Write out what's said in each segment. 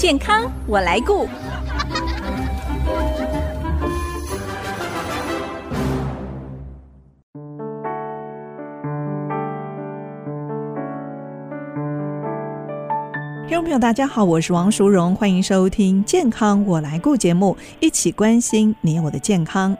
健康我来顾。众朋友，大家好，我是王淑荣，欢迎收听《健康我来顾》节目，一起关心你我的健康。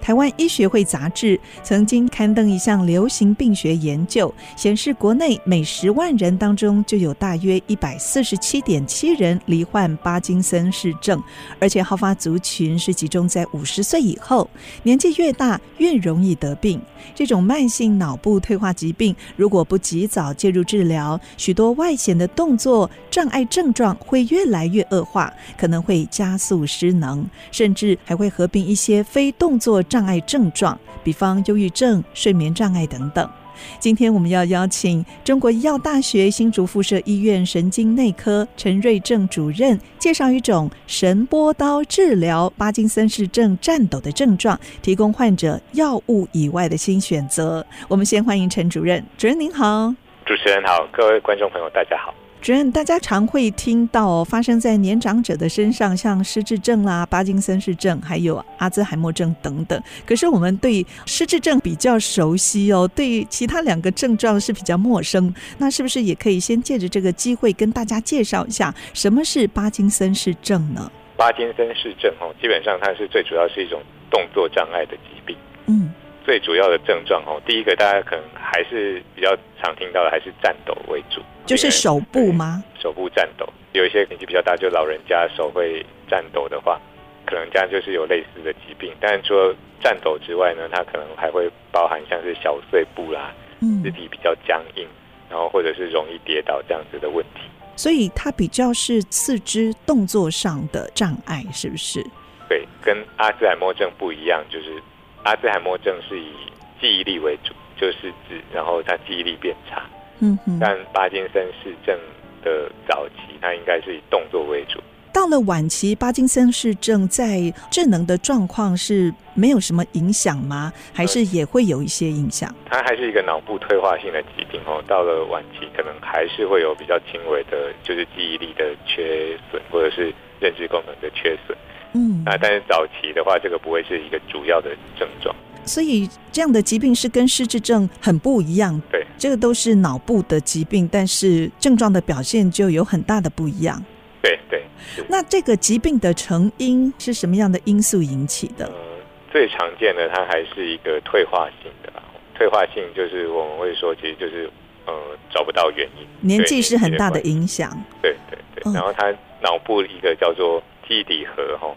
台湾医学会杂志曾经刊登一项流行病学研究，显示国内每十万人当中就有大约一百四十七点七人罹患巴金森氏症，而且好发族群是集中在五十岁以后，年纪越大越容易得病。这种慢性脑部退化疾病，如果不及早介入治疗，许多外显的动作障障碍症状会越来越恶化，可能会加速失能，甚至还会合并一些非动作障碍症状，比方忧郁症、睡眠障碍等等。今天我们要邀请中国医药大学新竹附设医院神经内科陈瑞正主任，介绍一种神波刀治疗巴金森氏症颤抖的症状，提供患者药物以外的新选择。我们先欢迎陈主任，主任您好。主持人好，各位观众朋友大家好。主任，大家常会听到发生在年长者的身上，像失智症啦、巴金森氏症，还有阿兹海默症等等。可是我们对失智症比较熟悉哦，对其他两个症状是比较陌生。那是不是也可以先借着这个机会跟大家介绍一下什么是巴金森氏症呢？巴金森氏症哦，基本上它是最主要是一种动作障碍的。最主要的症状哦，第一个大家可能还是比较常听到的，还是颤抖为主，就是手部吗？手部颤抖，有一些年纪比较大，就老人家手会颤抖的话，可能家就是有类似的疾病。但除了颤抖之外呢，它可能还会包含像是小碎步啦，嗯肢体比较僵硬，然后或者是容易跌倒这样子的问题。所以它比较是四肢动作上的障碍，是不是？对，跟阿兹海默症不一样，就是。阿兹海默症是以记忆力为主，就是指，然后他记忆力变差。嗯哼。但巴金森氏症的早期，他应该是以动作为主。到了晚期，巴金森氏症在智能的状况是没有什么影响吗？还是也会有一些影响？它还是一个脑部退化性的疾病哦。到了晚期，可能还是会有比较轻微的，就是记忆力的缺损，或者是认知功能的缺损。嗯，啊，但是早期的话，这个不会是一个主要的症状。所以这样的疾病是跟失智症很不一样。对，这个都是脑部的疾病，但是症状的表现就有很大的不一样。对对。那这个疾病的成因是什么样的因素引起的？呃，最常见的它还是一个退化性的。退化性就是我们会说，其实就是呃找不到原因。年纪是很大的影响。对对对。然后它脑部一个叫做基底核哈。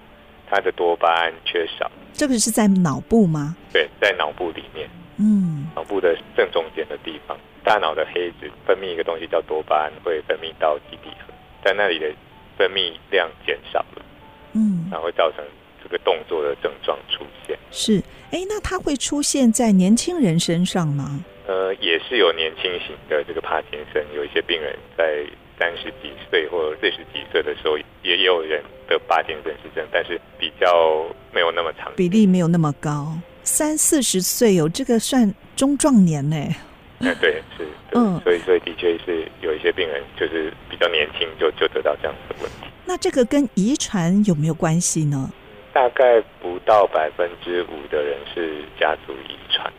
它的多巴胺缺少，这个是在脑部吗？对，在脑部里面，嗯，脑部的正中间的地方，大脑的黑质分泌一个东西叫多巴胺，会分泌到基底核，在那里的分泌量减少了，嗯，然后会造成这个动作的症状出现。是，哎，那它会出现在年轻人身上吗？呃，也是有年轻型的这个帕金森，有一些病人在。三十几岁或者四十几岁的时候，也有人得八金森氏症，但是比较没有那么长，比例没有那么高。三四十岁有这个算中壮年呢？哎，对，是，嗯，所以所以的确是有一些病人就是比较年轻就就得到这样子的问题。那这个跟遗传有没有关系呢？大概不到百分之五的人是家族遗传。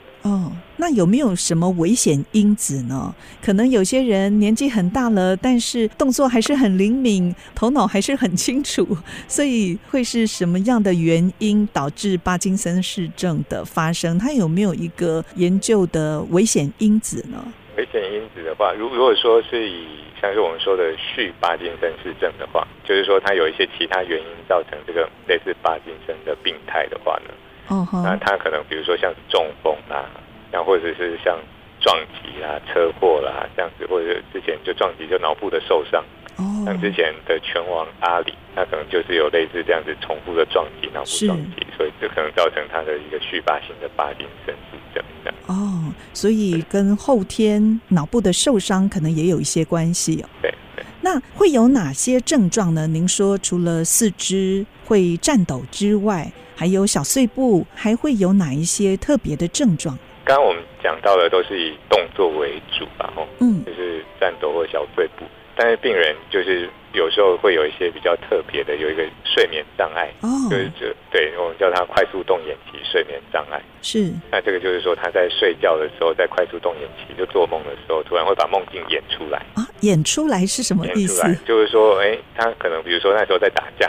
哦，那有没有什么危险因子呢？可能有些人年纪很大了，但是动作还是很灵敏，头脑还是很清楚，所以会是什么样的原因导致巴金森氏症的发生？它有没有一个研究的危险因子呢？危险因子的话，如如果说是以像是我们说的续巴金森氏症的话，就是说它有一些其他原因造成这个类似巴金森的病态的话呢？哦，那他可能比如说像中风啦，然后或者是像撞击啦、车祸啦这样子，或者之前就撞击就脑部的受伤。哦，像之前的拳王阿里，他可能就是有类似这样子重复的撞击，脑部撞击，所以就可能造成他的一个续发性的巴金森氏症这样。哦，所以跟后天脑部的受伤可能也有一些关系。哦对。那会有哪些症状呢？您说除了四肢会颤抖之外，还有小碎步，还会有哪一些特别的症状？刚刚我们讲到的都是以动作为主吧，吼，嗯，就是战斗或小碎步。但是病人就是有时候会有一些比较特别的，有一个睡眠障碍，哦，就是这对我们叫他快速动眼期睡眠障碍。是，那这个就是说他在睡觉的时候，在快速动眼期就做梦的时候，突然会把梦境演出来啊？演出来是什么意思？就是说，哎，他可能比如说那时候在打架，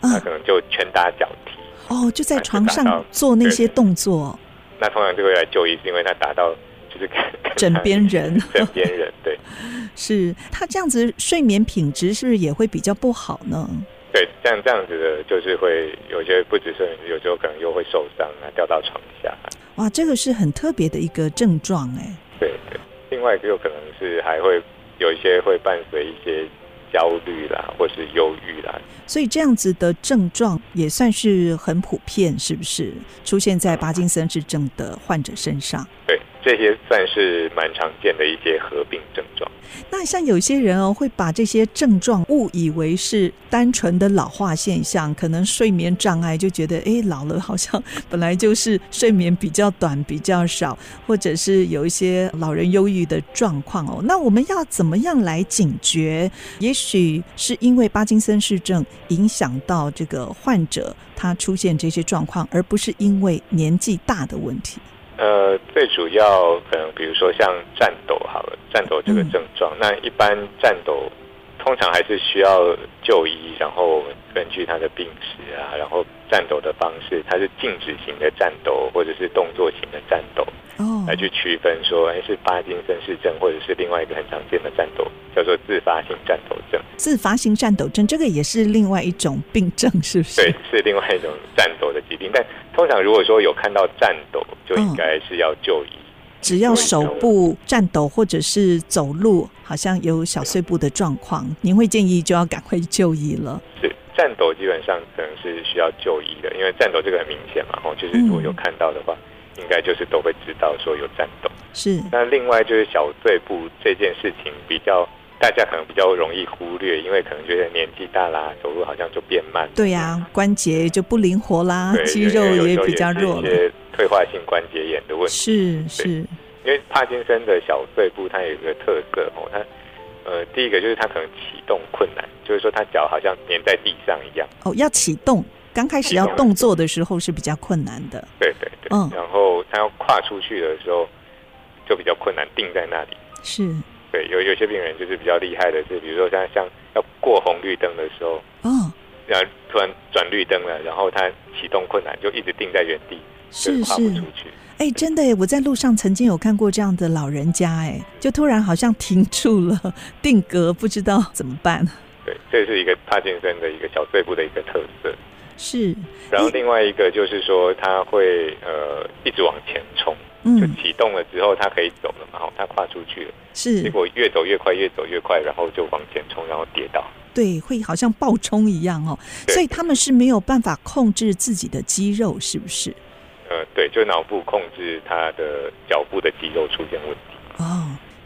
啊、他可能就拳打脚踢，哦，就在床上做那些动作。那通常就会来就医，是因为他打到。就是 枕边人，枕边人，对，是他这样子睡眠品质是不是也会比较不好呢？对，像这样子的，就是会有些不止睡眠，有时候可能又会受伤啊，掉到床下。哇，这个是很特别的一个症状哎。对对，另外就有可能是还会有一些会伴随一些焦虑啦，或是忧郁啦。所以这样子的症状也算是很普遍，是不是出现在帕金森氏症的患者身上？对。这些算是蛮常见的一些合并症状。那像有些人哦，会把这些症状误以为是单纯的老化现象，可能睡眠障碍，就觉得哎，老了好像本来就是睡眠比较短、比较少，或者是有一些老人忧郁的状况哦。那我们要怎么样来警觉？也许是因为帕金森氏症影响到这个患者他出现这些状况，而不是因为年纪大的问题。呃，最主要可能比如说像颤抖好了，颤抖这个症状，嗯、那一般颤抖通常还是需要就医，然后根据他的病史啊，然后战斗的方式，他是静止型的战斗，或者是动作型的战斗。哦，来去区分说，哎，是帕金森氏症，或者是另外一个很常见的战斗，叫做自发性战斗症。自发性战斗症，这个也是另外一种病症，是不是？对，是另外一种战斗的疾病。但通常如果说有看到战斗，就应该是要就医。嗯、只要手部颤抖，或者是走路好像有小碎步的状况，嗯、您会建议就要赶快就医了。是颤抖基本上可能是需要就医的，因为颤抖这个很明显嘛，哦，就是如果有看到的话。嗯应该就是都会知道说有颤抖，是。那另外就是小碎步这件事情比较大家可能比较容易忽略，因为可能觉得年纪大啦，走路好像就变慢。对呀、啊，关节就不灵活啦，肌肉也比较弱。一些退化性关节炎的问题是是。因为帕金森的小碎步它有一个特色哦，它呃第一个就是它可能启动困难，就是说它脚好像粘在地上一样。哦，要启动。刚开始要动作的时候是比较困难的，对对对，嗯，然后它要跨出去的时候就比较困难，定在那里是，对，有有些病人就是比较厉害的，是比如说像像要过红绿灯的时候，嗯，然后突然转绿灯了，然后他启动困难，就一直定在原地，是跨不出去。哎，真的，我在路上曾经有看过这样的老人家，哎，就突然好像停住了，定格，不知道怎么办。对，这是一个帕金森的一个小碎步的一个特色。是，然后另外一个就是说，他会呃一直往前冲，嗯，就启动了之后，他可以走了嘛，然后他跨出去了，是，结果越走越快，越走越快，然后就往前冲，然后跌倒，对，会好像爆冲一样哦，所以他们是没有办法控制自己的肌肉，是不是？呃，对，就脑部控制他的脚部的肌肉出现问题。哦。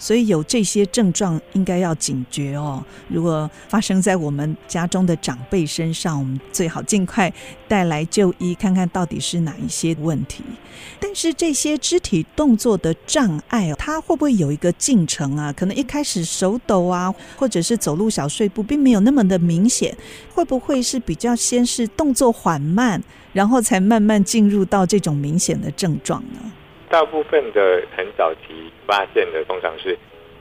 所以有这些症状，应该要警觉哦。如果发生在我们家中的长辈身上，我们最好尽快带来就医，看看到底是哪一些问题。但是这些肢体动作的障碍，它会不会有一个进程啊？可能一开始手抖啊，或者是走路小碎步，并没有那么的明显。会不会是比较先是动作缓慢，然后才慢慢进入到这种明显的症状呢？大部分的很早期发现的，通常是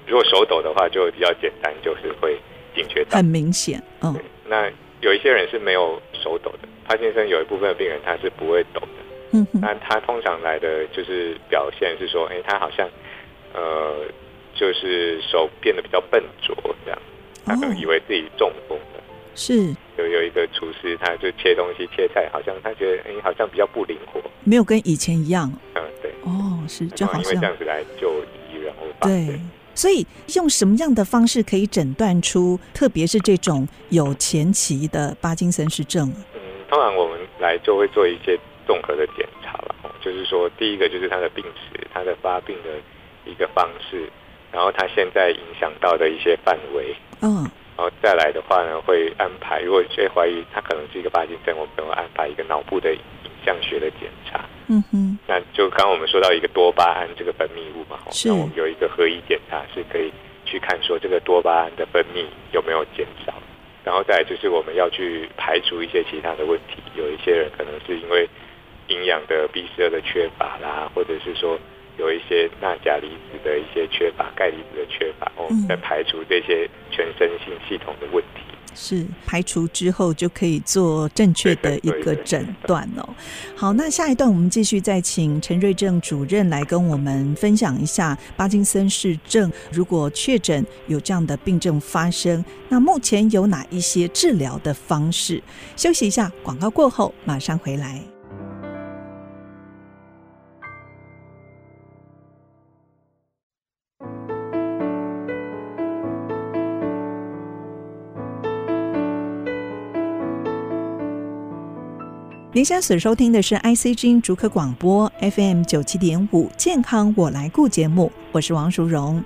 如果手抖的话，就会比较简单，就是会警觉到。很明显，嗯。那有一些人是没有手抖的，帕金森有一部分的病人他是不会抖的。嗯哼。那他通常来的就是表现是说，哎、欸，他好像呃，就是手变得比较笨拙这样，他可能以为自己中风了。是，有有一个厨师，他就切东西切菜，好像他觉得哎、欸，好像比较不灵活，没有跟以前一样。嗯，对。哦，是，就好像因为这样子来就医，然后对，所以用什么样的方式可以诊断出，特别是这种有前期的帕金森氏症？嗯，通常我们来就会做一些综合的检查了，就是说，第一个就是他的病史，他的发病的一个方式，然后他现在影响到的一些范围，嗯。然后再来的话呢，会安排。如果谁怀疑他可能是一个帕金森，我们会安排一个脑部的影像学的检查。嗯哼。那就刚刚我们说到一个多巴胺这个分泌物嘛，是那我们有一个合一检查是可以去看说这个多巴胺的分泌有没有减少，然后再来就是我们要去排除一些其他的问题，有一些人可能是因为营养的 B 十二的缺乏啦，或者是说有一些钠钾离子的一些缺乏、钙离子的缺乏，我们在排除这些全身性系统的问题。是排除之后就可以做正确的一个诊断哦。好，那下一段我们继续再请陈瑞正主任来跟我们分享一下巴金森氏症，如果确诊有这样的病症发生，那目前有哪一些治疗的方式？休息一下，广告过后马上回来。您现在所收听的是 ICG 逐客广播 FM 九七点五健康我来顾节目，我是王淑荣。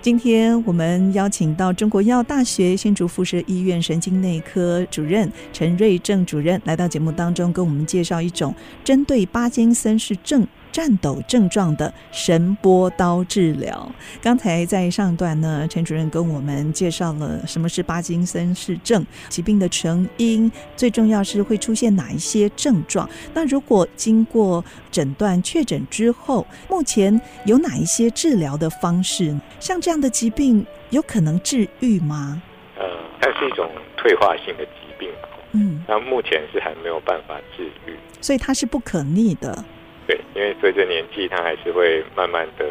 今天我们邀请到中国医药大学新竹附设医院神经内科主任陈瑞正主任来到节目当中，跟我们介绍一种针对巴金森氏症颤抖症状的神波刀治疗。刚才在上段呢，陈主任跟我们介绍了什么是巴金森氏症疾病的成因，最重要是会出现哪一些症状。那如果经过诊断确诊之后，目前有哪一些治疗的方式？像这样的疾病有可能治愈吗？呃，它是一种退化性的疾病，嗯，那目前是还没有办法治愈，所以它是不可逆的。对，因为随着年纪，它还是会慢慢的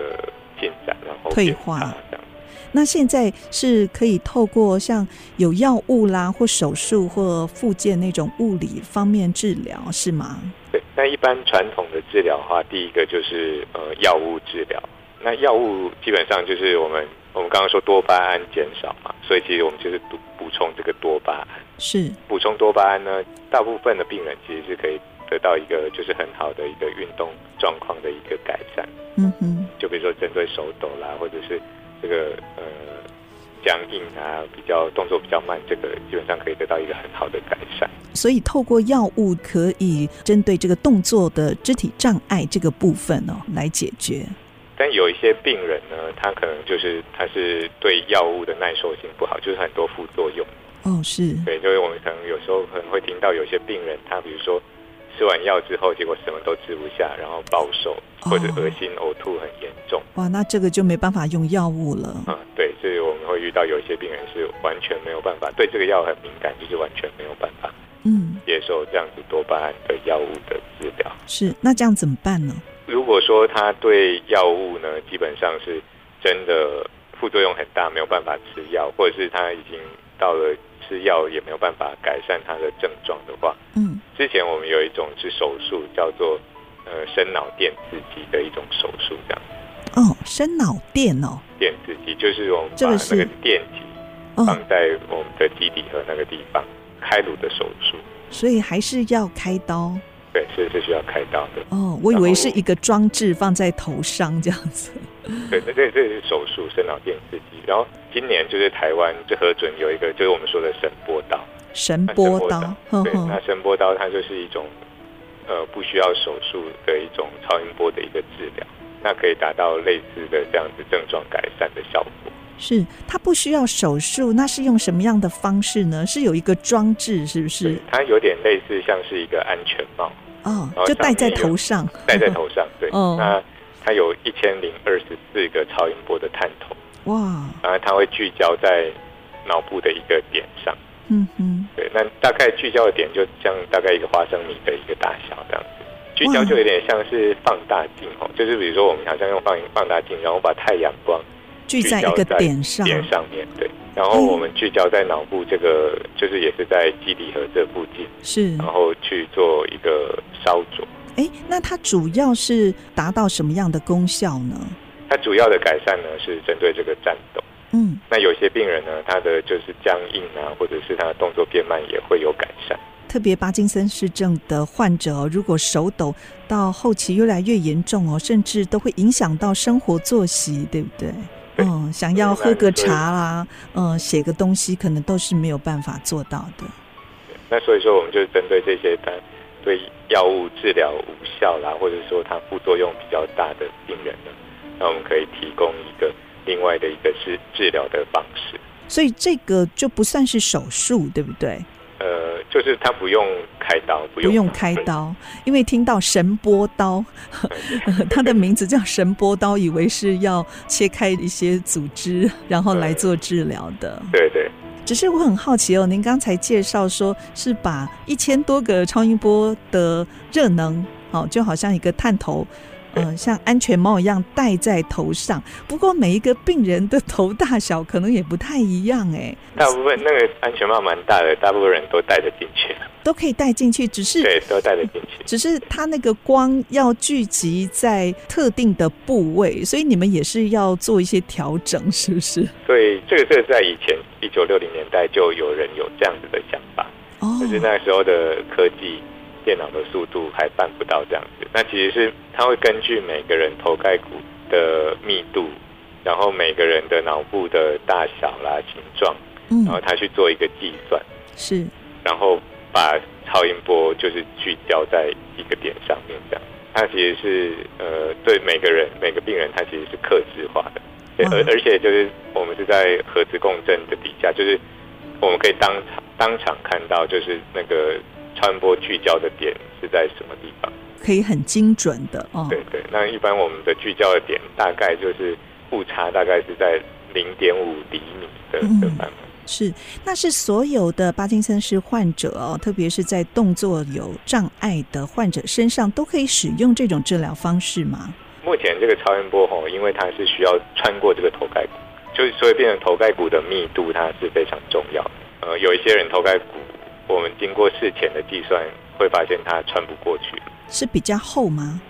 进展，然后退化这样。那现在是可以透过像有药物啦，或手术或复健那种物理方面治疗，是吗？对，那一般传统的治疗的话，第一个就是呃药物治疗。那药物基本上就是我们我们刚刚说多巴胺减少嘛，所以其实我们就是补补充这个多巴胺。是补充多巴胺呢，大部分的病人其实是可以。得到一个就是很好的一个运动状况的一个改善，嗯哼，就比如说针对手抖啦，或者是这个呃僵硬啊，比较动作比较慢，这个基本上可以得到一个很好的改善。所以透过药物可以针对这个动作的肢体障碍这个部分哦来解决。但有一些病人呢，他可能就是他是对药物的耐受性不好，就是很多副作用。哦，是对，就是我们可能有时候可能会听到有些病人，他比如说。吃完药之后，结果什么都吃不下，然后暴瘦或者恶心、呕吐很严重。哇，那这个就没办法用药物了。嗯，对，所以我们会遇到有一些病人是完全没有办法对这个药很敏感，就是完全没有办法嗯接受这样子多巴胺的药物的治疗。是，那这样怎么办呢？如果说他对药物呢，基本上是真的副作用很大，没有办法吃药，或者是他已经到了。吃药也没有办法改善他的症状的话，嗯，之前我们有一种是手术，叫做呃深脑电刺激的一种手术，这样。哦，深脑电哦，电刺激就是我们把那个电极放在我们的基底和那个地方开颅的手术，所以还是要开刀。对，所以是需要开刀的。哦，我以为是一个装置放在头上这样子。对，那这这是手术，深脑电刺激。然后今年就是台湾就核准有一个，就是我们说的神波刀。神波刀，神波刀对，那神波刀它就是一种呃不需要手术的一种超音波的一个治疗，那可以达到类似的这样子症状改善的效果。是，它不需要手术，那是用什么样的方式呢？是有一个装置，是不是？它有点类似像是一个安全帽哦，就戴在头上，戴在头上，对，哦，那它有一千零二十四个超音波的探头。哇！然后它会聚焦在脑部的一个点上，嗯哼，对，那大概聚焦的点就像大概一个花生米的一个大小这样子，聚焦就有点像是放大镜哦，就是比如说我们好像用放放大镜，然后把太阳光聚在一个点上，点上面对，然后我们聚焦在脑部这个，就是也是在基底核这附近，是，然后去做一个烧灼。哎，那它主要是达到什么样的功效呢？它主要的改善呢，是针对这个颤抖。嗯，那有些病人呢，他的就是僵硬啊，或者是他的动作变慢，也会有改善。特别巴金森氏症的患者哦，如果手抖到后期越来越严重哦，甚至都会影响到生活作息，对不对？对，嗯，想要喝个茶啦，嗯，写个东西，可能都是没有办法做到的。那所以说，我们就针对这些他对药物治疗无效啦，或者说它副作用比较大的病人呢。那我们可以提供一个另外的一个治治疗的方式。所以这个就不算是手术，对不对？呃，就是他不用开刀，不用，不用开刀，因为听到神波刀，他的名字叫神波刀，以为是要切开一些组织，然后来做治疗的。对对。只是我很好奇哦，您刚才介绍说是把一千多个超音波的热能，哦，就好像一个探头。嗯、像安全帽一样戴在头上。不过每一个病人的头大小可能也不太一样哎。大部分那个安全帽蛮大的，大部分人都戴得进去，都可以带进去。只是对，都带得进去。只是它那个光要聚集在特定的部位，所以你们也是要做一些调整，是不是？对，这个这个在以前一九六零年代就有人有这样子的想法，哦，就是那时候的科技。电脑的速度还办不到这样子，那其实是它会根据每个人头盖骨的密度，然后每个人的脑部的大小啦、形状，嗯然后它去做一个计算，是，然后把超音波就是聚焦在一个点上面这样。它其实是呃，对每个人每个病人，它其实是克制化的，而而且就是我们是在核磁共振的底下，就是我们可以当场当场看到，就是那个。超音波聚焦的点是在什么地方？可以很精准的哦。对对，那一般我们的聚焦的点大概就是误差大概是在零点五厘米的的范围。是，那是所有的帕金森氏患者哦，特别是在动作有障碍的患者身上都可以使用这种治疗方式吗？目前这个超音波吼，因为它是需要穿过这个头盖骨，就是所以变成头盖骨的密度它是非常重要的。呃，有一些人头盖骨。我们经过事前的计算，会发现它穿不过去，是比较厚吗？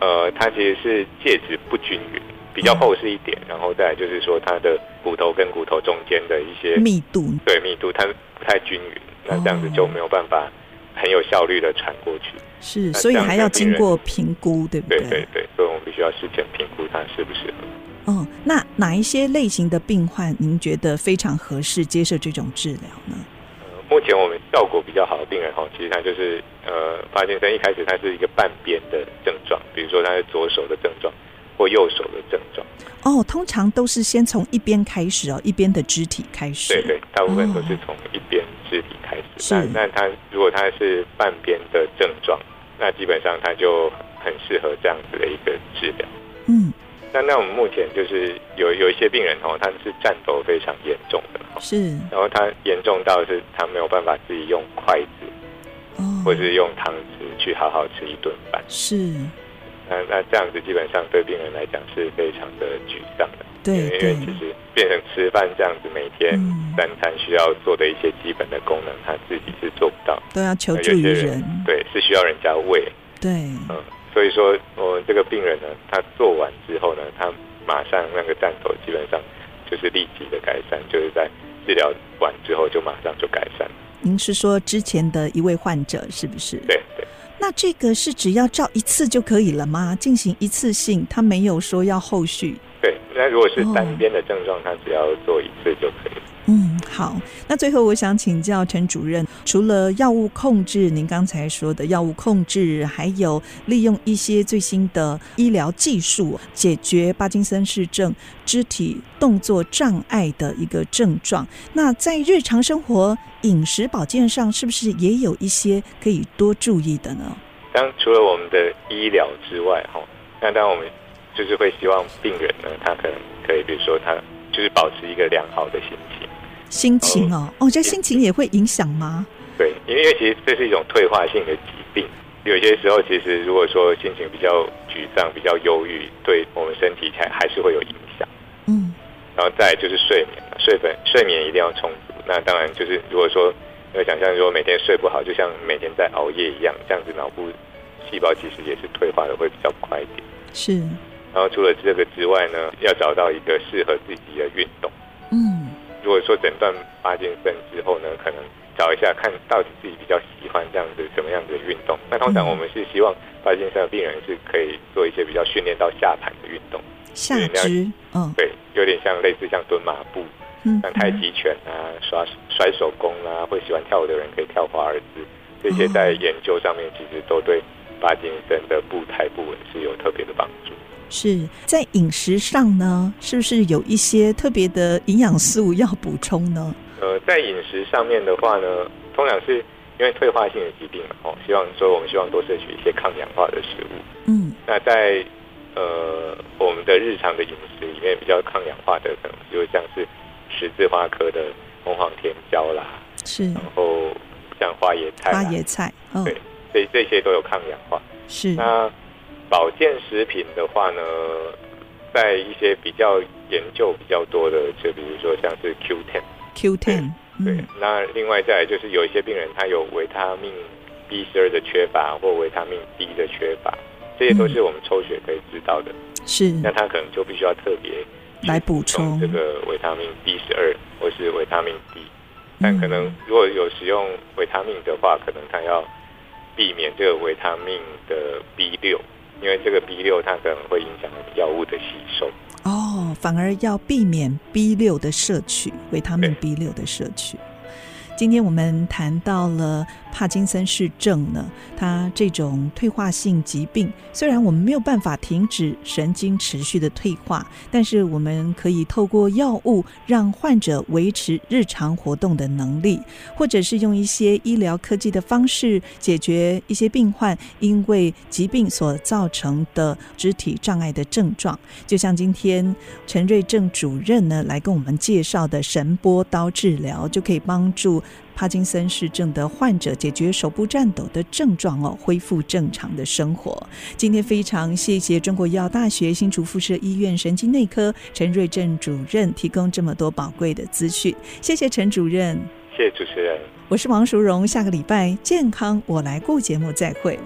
呃，它其实是介质不均匀，比较厚实一点，嗯、然后再来就是说它的骨头跟骨头中间的一些密度，对密度它不太均匀，那这样子就没有办法很有效率的传过去。是，所以还要经过评估，对不对？对对对，所以我们必须要事前评估它适不适合。哦，那哪一些类型的病患您觉得非常合适接受这种治疗呢？目前我们效果比较好的病人哈，其实他就是呃，帕金森一开始他是一个半边的症状，比如说他是左手的症状或右手的症状。哦，通常都是先从一边开始哦，一边的肢体开始。对对，大部分都是从一边肢体开始。哦、那那他如果他是半边的症状，那基本上他就很适合这样子的一个治疗。嗯。那那我们目前就是有有一些病人哦，他是颤抖非常严重的，是，然后他严重到是他没有办法自己用筷子，哦，或是用汤匙去好好吃一顿饭，是。那那这样子基本上对病人来讲是非常的沮丧的，对，因为其实变成吃饭这样子每天三餐需要做的一些基本的功能，他自己是做不到，都要求助于人，对，是需要人家喂，对，嗯。所以说，我们这个病人呢，他做完之后呢，他马上那个战头基本上就是立即的改善，就是在治疗完之后就马上就改善。您是说之前的一位患者是不是？对对。那这个是只要照一次就可以了吗？进行一次性，他没有说要后续。对，那如果是单边的症状，他只要做一次就可以。了，好。那最后我想请教陈主任，除了药物控制，您刚才说的药物控制，还有利用一些最新的医疗技术解决帕金森氏症肢体动作障碍的一个症状。那在日常生活饮食保健上，是不是也有一些可以多注意的呢？当除了我们的医疗之外，哈，那当我们就是会希望病人呢，他可能可以，比如说他就是保持一个良好的心。心情哦，哦，这心情也会影响吗？对，因为其实这是一种退化性的疾病，有些时候其实如果说心情比较沮丧、比较忧郁，对我们身体才还是会有影响。嗯，然后再来就是睡眠，睡眠睡眠一定要充足。那当然就是如果说要想象，如果每天睡不好，就像每天在熬夜一样，这样子脑部细胞其实也是退化的会比较快一点。是。然后除了这个之外呢，要找到一个适合自己的运动。嗯。如果说诊断帕金森之后呢，可能找一下看到底自己比较喜欢这样子什么样子的运动。那通常我们是希望帕金森的病人是可以做一些比较训练到下盘的运动，下肢，嗯，对，有点像类似像蹲马步，嗯，像太极拳啊、耍甩手功啊，会喜欢跳舞的人可以跳华尔兹，这些在研究上面其实都对帕金森的步态不稳是有特别的帮助。是在饮食上呢，是不是有一些特别的营养素要补充呢？呃，在饮食上面的话呢，通常是因为退化性的疾病嘛，哦，希望说我们希望多摄取一些抗氧化的食物。嗯，那在呃我们的日常的饮食里面，比较抗氧化的可能就像是十字花科的红黄甜椒啦，是，然后像花椰菜，花椰菜，哦、对，所以这些都有抗氧化。是，那保健食品的话呢，在一些比较研究比较多的，就比如说像是 Q10。Q10，对，嗯、那另外再来就是有一些病人他有维他命 B 十二的缺乏或维他命 D 的缺乏，这些都是我们抽血可以知道的。是，那他可能就必须要特别来补充这个维他命 B 十二或是维他命 D。但可能如果有使用维他命的话，可能他要避免这个维他命的 B 六，因为这个 B 六它可能会影响药物的吸收。哦，反而要避免 B 六的摄取，维他命 B 六的摄取。今天我们谈到了帕金森氏症呢，它这种退化性疾病，虽然我们没有办法停止神经持续的退化，但是我们可以透过药物让患者维持日常活动的能力，或者是用一些医疗科技的方式解决一些病患因为疾病所造成的肢体障碍的症状。就像今天陈瑞正主任呢来跟我们介绍的神波刀治疗，就可以帮助。帕金森氏症的患者解决手部颤抖的症状哦，恢复正常的生活。今天非常谢谢中国医药大学新竹附设医院神经内科陈瑞正主任提供这么多宝贵的资讯，谢谢陈主任，谢谢主持人，我是王淑荣，下个礼拜健康我来顾节目再会。